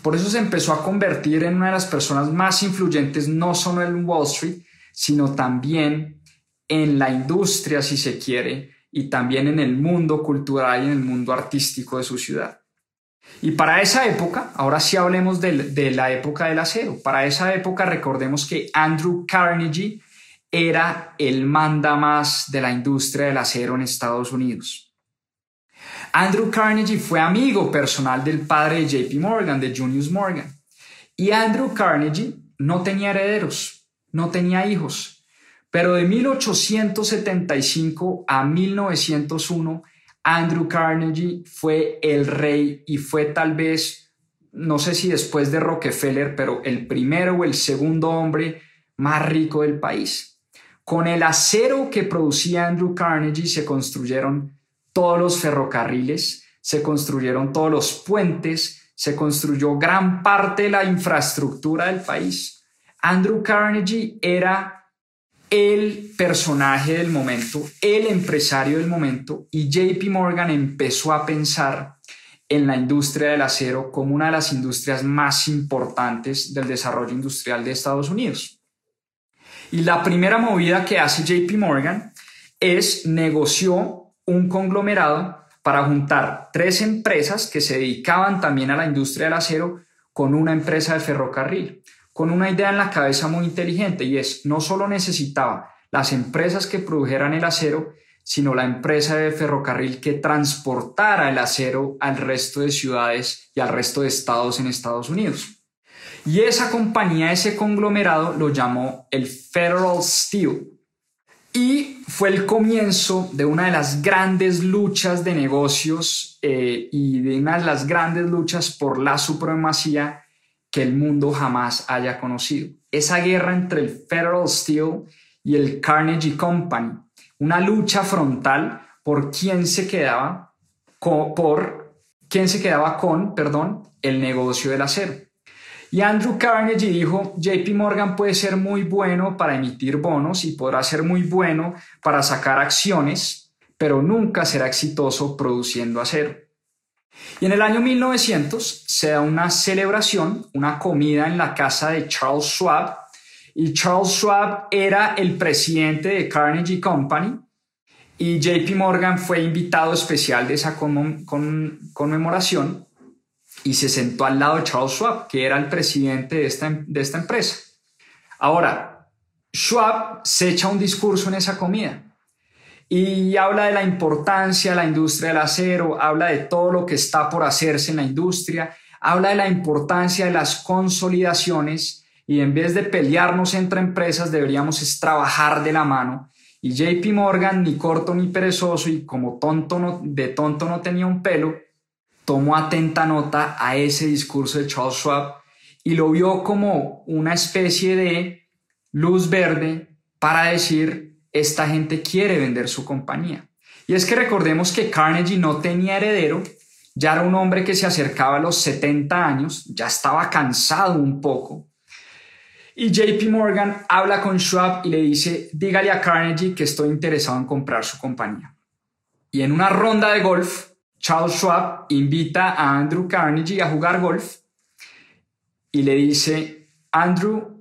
Por eso se empezó a convertir en una de las personas más influyentes, no solo en Wall Street, sino también en la industria, si se quiere, y también en el mundo cultural y en el mundo artístico de su ciudad. Y para esa época, ahora sí hablemos de, de la época del acero, para esa época recordemos que Andrew Carnegie era el manda más de la industria del acero en Estados Unidos. Andrew Carnegie fue amigo personal del padre de JP Morgan, de Junius Morgan. Y Andrew Carnegie no tenía herederos, no tenía hijos. Pero de 1875 a 1901, Andrew Carnegie fue el rey y fue tal vez, no sé si después de Rockefeller, pero el primero o el segundo hombre más rico del país. Con el acero que producía Andrew Carnegie se construyeron todos los ferrocarriles, se construyeron todos los puentes, se construyó gran parte de la infraestructura del país. Andrew Carnegie era el personaje del momento, el empresario del momento, y JP Morgan empezó a pensar en la industria del acero como una de las industrias más importantes del desarrollo industrial de Estados Unidos. Y la primera movida que hace JP Morgan es negoció un conglomerado para juntar tres empresas que se dedicaban también a la industria del acero con una empresa de ferrocarril, con una idea en la cabeza muy inteligente y es no solo necesitaba las empresas que produjeran el acero, sino la empresa de ferrocarril que transportara el acero al resto de ciudades y al resto de estados en Estados Unidos. Y esa compañía, ese conglomerado, lo llamó el Federal Steel. Y fue el comienzo de una de las grandes luchas de negocios eh, y de una de las grandes luchas por la supremacía que el mundo jamás haya conocido. Esa guerra entre el Federal Steel y el Carnegie Company, una lucha frontal por quién se quedaba con, por quién se quedaba con, perdón, el negocio del acero. Y Andrew Carnegie dijo, JP Morgan puede ser muy bueno para emitir bonos y podrá ser muy bueno para sacar acciones, pero nunca será exitoso produciendo acero. Y en el año 1900 se da una celebración, una comida en la casa de Charles Schwab, y Charles Schwab era el presidente de Carnegie Company y JP Morgan fue invitado especial de esa conmemoración y se sentó al lado de Charles Schwab, que era el presidente de esta, de esta empresa. Ahora, Schwab se echa un discurso en esa comida y habla de la importancia de la industria del acero, habla de todo lo que está por hacerse en la industria, habla de la importancia de las consolidaciones y en vez de pelearnos entre empresas deberíamos trabajar de la mano. Y JP Morgan, ni corto ni perezoso y como tonto no, de tonto no tenía un pelo, tomó atenta nota a ese discurso de Charles Schwab y lo vio como una especie de luz verde para decir, esta gente quiere vender su compañía. Y es que recordemos que Carnegie no tenía heredero, ya era un hombre que se acercaba a los 70 años, ya estaba cansado un poco, y JP Morgan habla con Schwab y le dice, dígale a Carnegie que estoy interesado en comprar su compañía. Y en una ronda de golf, Charles Schwab invita a Andrew Carnegie a jugar golf y le dice, Andrew,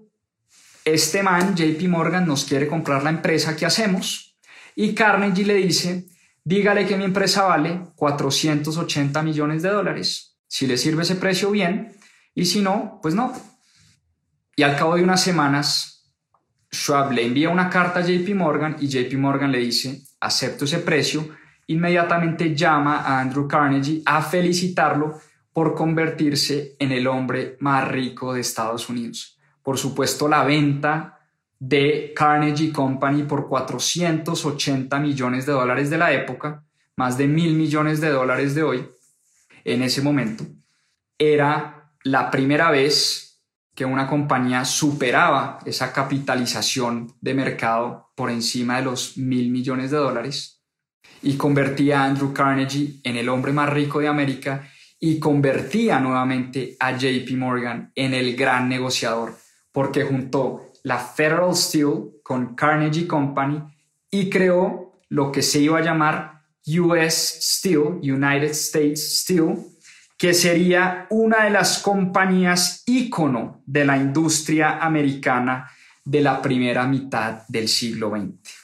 este man, JP Morgan, nos quiere comprar la empresa, ¿qué hacemos? Y Carnegie le dice, dígale que mi empresa vale 480 millones de dólares. Si le sirve ese precio, bien. Y si no, pues no. Y al cabo de unas semanas, Schwab le envía una carta a JP Morgan y JP Morgan le dice, acepto ese precio. Inmediatamente llama a Andrew Carnegie a felicitarlo por convertirse en el hombre más rico de Estados Unidos. Por supuesto, la venta de Carnegie Company por 480 millones de dólares de la época, más de mil millones de dólares de hoy, en ese momento, era la primera vez que una compañía superaba esa capitalización de mercado por encima de los mil millones de dólares y convertía a Andrew Carnegie en el hombre más rico de América y convertía nuevamente a JP Morgan en el gran negociador porque juntó la Federal Steel con Carnegie Company y creó lo que se iba a llamar US Steel, United States Steel, que sería una de las compañías ícono de la industria americana de la primera mitad del siglo XX.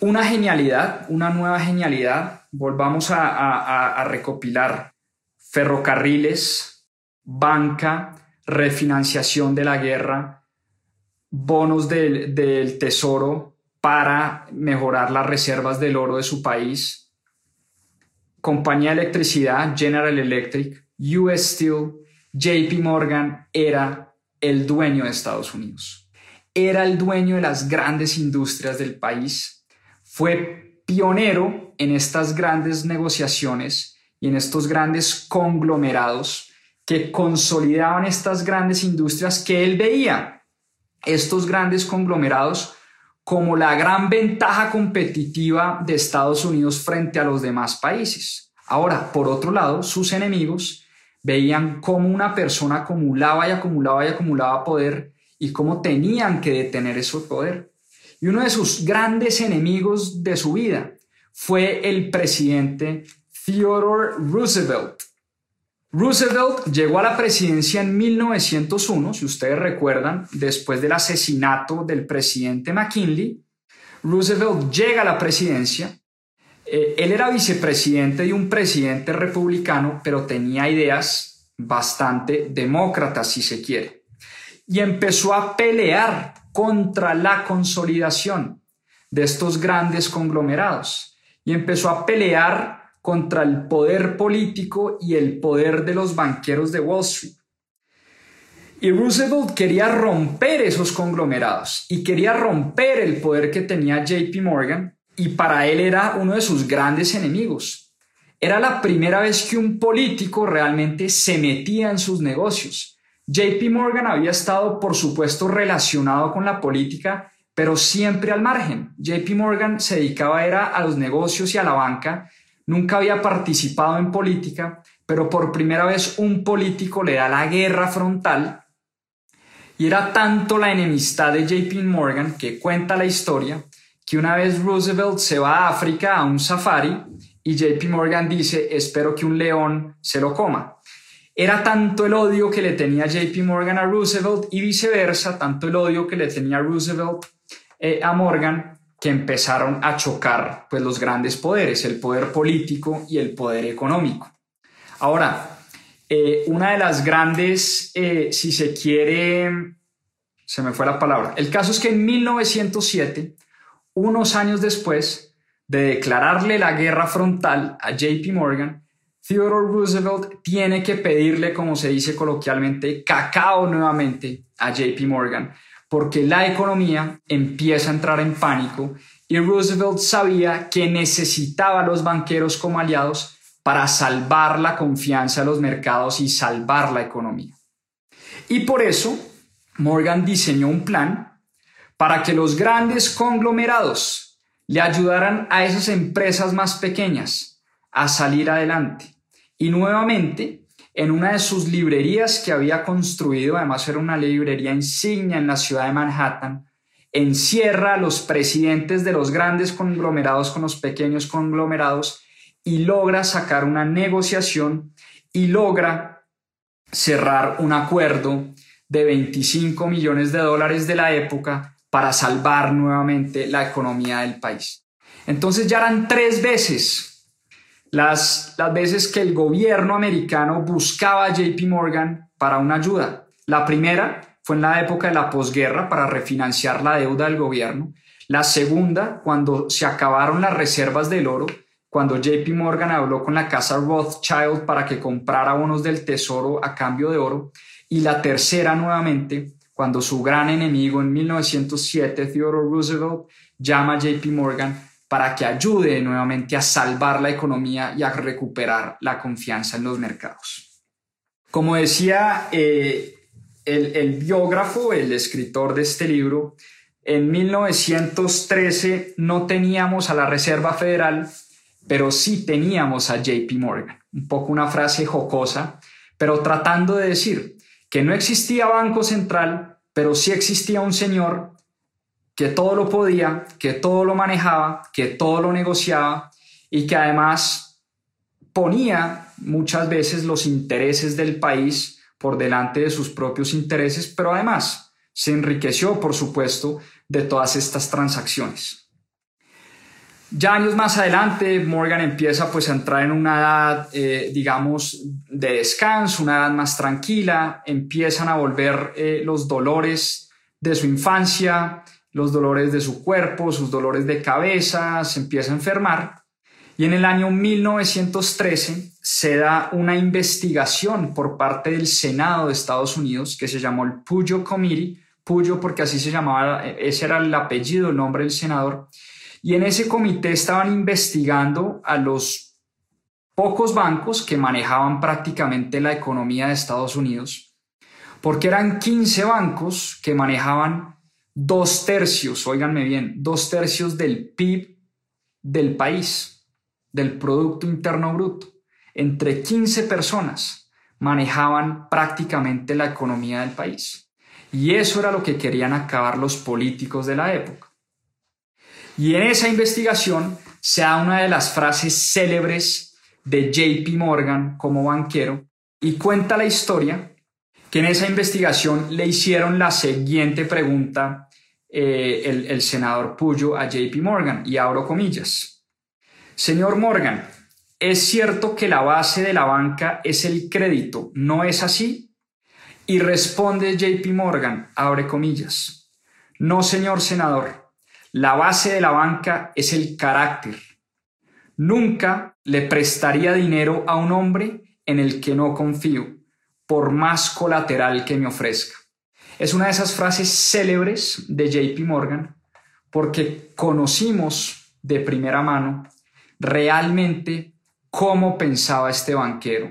Una genialidad, una nueva genialidad, volvamos a, recopilar ferrocarriles, banca, refinanciación de la guerra, bonos del, tesoro para mejorar las reservas del oro de su país, compañía de electricidad General Electric, US Steel, JP Morgan era el dueño de Estados Unidos. Era el dueño de las grandes industrias del país. Fue pionero en estas grandes negociaciones y en estos grandes conglomerados que consolidaban estas grandes industrias que él veía. Estos grandes conglomerados como la gran ventaja competitiva de Estados Unidos frente a los demás países. Ahora, por otro lado, sus enemigos veían cómo una persona acumulaba y acumulaba y acumulaba poder y cómo tenían que detener ese poder. Y uno de sus grandes enemigos de su vida fue el presidente Theodore Roosevelt. Roosevelt llegó a la presidencia en 1901, si ustedes recuerdan, después del asesinato del presidente McKinley. Roosevelt llega a la presidencia. Eh, él era vicepresidente de un presidente republicano, pero tenía ideas bastante demócratas, si se quiere. Y empezó a pelear contra la consolidación de estos grandes conglomerados. Y empezó a pelear contra el poder político y el poder de los banqueros de Wall Street. Y Roosevelt quería romper esos conglomerados y quería romper el poder que tenía JP Morgan y para él era uno de sus grandes enemigos. Era la primera vez que un político realmente se metía en sus negocios. JP Morgan había estado, por supuesto, relacionado con la política, pero siempre al margen. JP Morgan se dedicaba era a los negocios y a la banca Nunca había participado en política, pero por primera vez un político le da la guerra frontal. Y era tanto la enemistad de JP Morgan que cuenta la historia que una vez Roosevelt se va a África a un safari y JP Morgan dice, espero que un león se lo coma. Era tanto el odio que le tenía JP Morgan a Roosevelt y viceversa, tanto el odio que le tenía Roosevelt eh, a Morgan, que empezaron a chocar pues, los grandes poderes, el poder político y el poder económico. Ahora, eh, una de las grandes, eh, si se quiere, se me fue la palabra, el caso es que en 1907, unos años después de declararle la guerra frontal a JP Morgan, Theodore Roosevelt tiene que pedirle, como se dice coloquialmente, cacao nuevamente a JP Morgan porque la economía empieza a entrar en pánico y Roosevelt sabía que necesitaba a los banqueros como aliados para salvar la confianza de los mercados y salvar la economía. Y por eso Morgan diseñó un plan para que los grandes conglomerados le ayudaran a esas empresas más pequeñas a salir adelante. Y nuevamente en una de sus librerías que había construido, además era una librería insignia en la ciudad de Manhattan, encierra a los presidentes de los grandes conglomerados con los pequeños conglomerados y logra sacar una negociación y logra cerrar un acuerdo de 25 millones de dólares de la época para salvar nuevamente la economía del país. Entonces ya eran tres veces las, las veces que el gobierno americano buscaba a JP Morgan para una ayuda. La primera fue en la época de la posguerra para refinanciar la deuda del gobierno. La segunda, cuando se acabaron las reservas del oro, cuando JP Morgan habló con la casa Rothschild para que comprara bonos del tesoro a cambio de oro. Y la tercera, nuevamente, cuando su gran enemigo en 1907, Theodore Roosevelt, llama a JP Morgan para que ayude nuevamente a salvar la economía y a recuperar la confianza en los mercados. Como decía eh, el, biógrafo, el escritor de este libro, en 1913 no teníamos a la Reserva Federal, pero sí teníamos a JP Morgan. Un poco una frase jocosa, pero tratando de decir que no existía banco central, pero sí existía un señor que todo lo podía, que todo lo manejaba, que todo lo negociaba y que además ponía muchas veces los intereses del país por delante de sus propios intereses, pero además se enriqueció, por supuesto, de todas estas transacciones. Ya años más adelante, Morgan empieza pues a entrar en una edad, eh, digamos, de descanso, una edad más tranquila, empiezan a volver eh, los dolores de su infancia, los dolores de su cuerpo, sus dolores de cabeza, se empieza a enfermar. Y en el año 1913 se da una investigación por parte del Senado de Estados Unidos que se llamó el Puyo Committee, Puyo porque así se llamaba, ese era el apellido, el nombre del senador. Y en ese comité estaban investigando a los pocos bancos que manejaban prácticamente la economía de Estados Unidos, porque eran 15 bancos que manejaban dos tercios, óiganme bien, dos tercios del PIB del país, del Producto Interno Bruto. Entre 15 personas manejaban prácticamente la economía del país. Y eso era lo que querían acabar los políticos de la época. Y en esa investigación se da una de las frases célebres de JP Morgan como banquero y cuenta la historia que en esa investigación le hicieron la siguiente pregunta eh, el, el senador Puyo a JP Morgan, y abro comillas. Señor Morgan, ¿es cierto que la base de la banca es el crédito? ¿No es así? Y responde JP Morgan, abre comillas. No, señor senador, la base de la banca es el carácter. Nunca le prestaría dinero a un hombre en el que no confío por más colateral que me ofrezca. Es una de esas frases célebres de JP Morgan porque conocimos de primera mano realmente cómo pensaba este banquero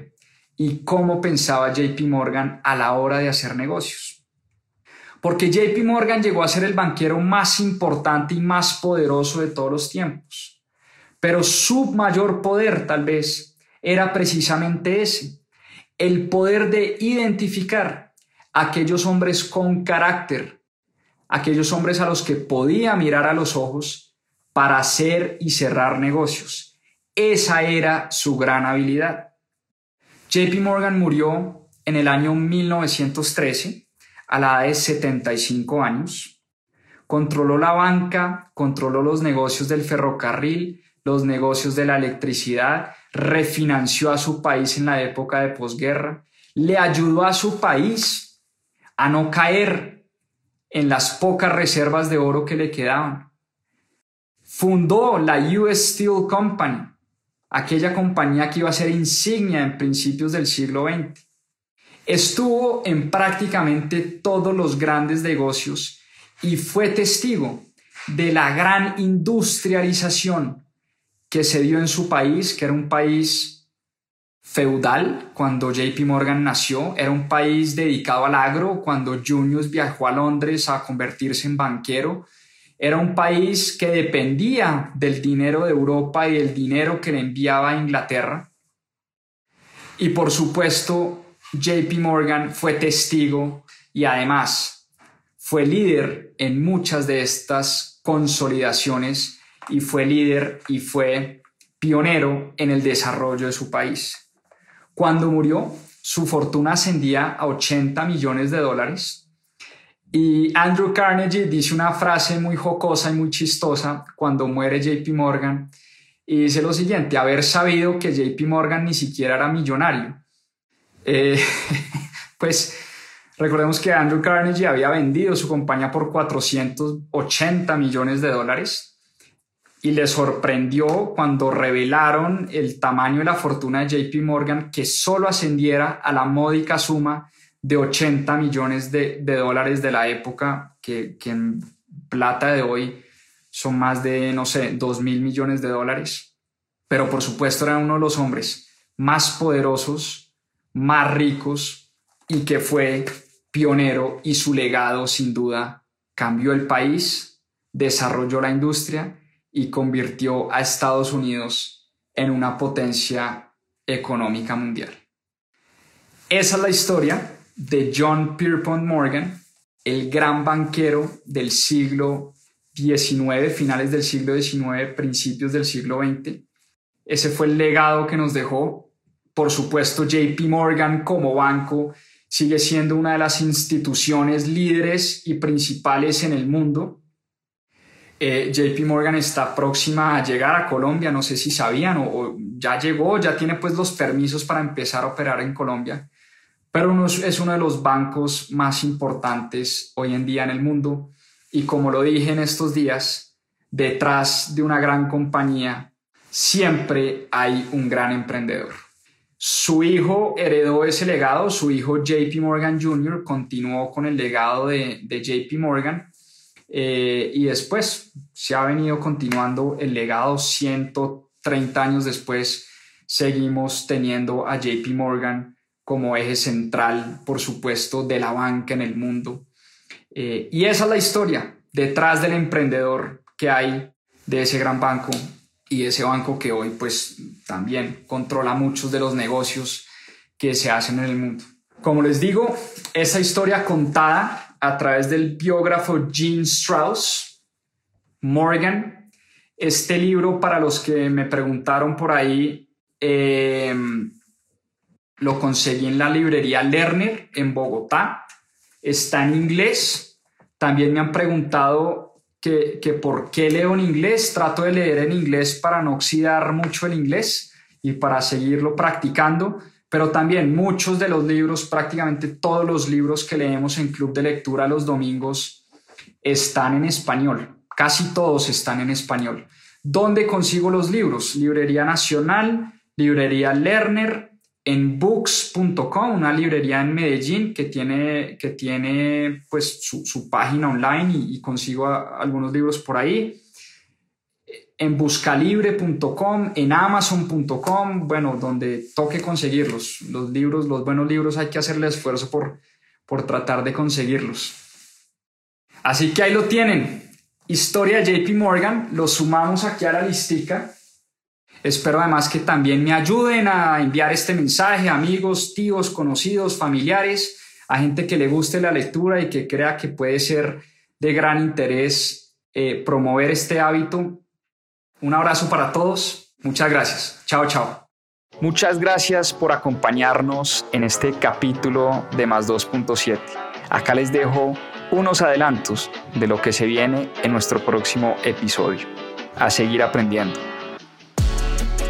y cómo pensaba JP Morgan a la hora de hacer negocios. Porque JP Morgan llegó a ser el banquero más importante y más poderoso de todos los tiempos. Pero su mayor poder tal vez era precisamente ese, el poder de identificar aquellos hombres con carácter, aquellos hombres a los que podía mirar a los ojos para hacer y cerrar negocios. Esa era su gran habilidad. JP Morgan murió en el año 1913 a la edad de 75 años. Controló la banca, controló los negocios del ferrocarril, los negocios de la electricidad, refinanció a su país en la época de posguerra, le ayudó a su país a no caer en las pocas reservas de oro que le quedaban. Fundó la US Steel Company, aquella compañía que iba a ser insignia en principios del siglo XX. Estuvo en prácticamente todos los grandes negocios y fue testigo de la gran industrialización que se dio en su país, que era un país feudal cuando JP Morgan nació, era un país dedicado al agro cuando Junius viajó a Londres a convertirse en banquero, era un país que dependía del dinero de Europa y del dinero que le enviaba a Inglaterra. Y por supuesto, JP Morgan fue testigo y además fue líder en muchas de estas consolidaciones y fue líder y fue pionero en el desarrollo de su país. Cuando murió, su fortuna ascendía a 80 millones de dólares y Andrew Carnegie dice una frase muy jocosa y muy chistosa cuando muere JP Morgan y dice lo siguiente, haber sabido que JP Morgan ni siquiera era millonario. Eh, *laughs* pues recordemos que Andrew Carnegie había vendido su compañía por 480 millones de dólares y le sorprendió cuando revelaron el tamaño de la fortuna de JP Morgan que solo ascendiera a la módica suma de 80 millones de, dólares de la época, que, que, en plata de hoy son más de, no sé, 2 mil millones de dólares. Pero por supuesto era uno de los hombres más poderosos, más ricos y que fue pionero y su legado sin duda cambió el país, desarrolló la industria y convirtió a Estados Unidos en una potencia económica mundial. Esa es la historia de John Pierpont Morgan, el gran banquero del siglo XIX, finales del siglo XIX, principios del siglo XX. Ese fue el legado que nos dejó. Por supuesto, JP Morgan como banco sigue siendo una de las instituciones líderes y principales en el mundo eh, JP Morgan está próxima a llegar a Colombia, no sé si sabían o, ya llegó, ya tiene pues los permisos para empezar a operar en Colombia, pero es uno de los bancos más importantes hoy en día en el mundo y como lo dije en estos días, detrás de una gran compañía siempre hay un gran emprendedor. Su hijo heredó ese legado, su hijo JP Morgan Jr. continuó con el legado de, de JP Morgan eh, y después se ha venido continuando el legado 130 años después. Seguimos teniendo a JP Morgan como eje central, por supuesto, de la banca en el mundo. Eh, y esa es la historia detrás del emprendedor que hay de ese gran banco y ese banco que hoy pues también controla muchos de los negocios que se hacen en el mundo. Como les digo, esa historia contada a través del biógrafo Gene Strauss, Morgan Este libro, para los que me preguntaron por ahí, em, lo conseguí en la librería Lerner en Bogotá. Está en inglés. También me han preguntado que, que, por qué leo en inglés. Trato de leer en inglés para no oxidar mucho el inglés y para seguirlo practicando. Pero también muchos de los libros, prácticamente todos los libros que leemos en Club de Lectura los domingos están en español. Casi todos están en español. ¿Dónde consigo los libros? Librería Nacional, Librería Lerner, en books.com, una librería en Medellín que tiene, que tiene pues, su, página online y, consigo algunos libros por ahí. En buscalibre.com, en amazon.com, bueno, donde toque conseguirlos. Los libros, los buenos libros, hay que hacerle esfuerzo por, por tratar de conseguirlos. Así que ahí lo tienen. Historia de JP Morgan, lo sumamos aquí a la listica Espero además que también me ayuden a enviar este mensaje a amigos, tíos, conocidos, familiares, a gente que le guste la lectura y que crea que puede ser de gran interés eh, promover este hábito. Un abrazo para todos. Muchas gracias. Chao, chao. Muchas gracias por acompañarnos en este capítulo de Más 2.7. Acá les dejo unos adelantos de lo que se viene en nuestro próximo episodio. A seguir aprendiendo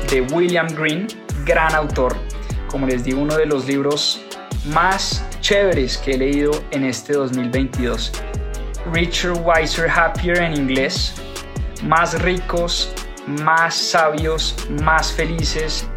de William Green, gran autor. Como les digo, uno de los libros más chéveres que he leído en este 2022. Richer, Wiser, Happier en inglés. Más ricos, más sabios, más felices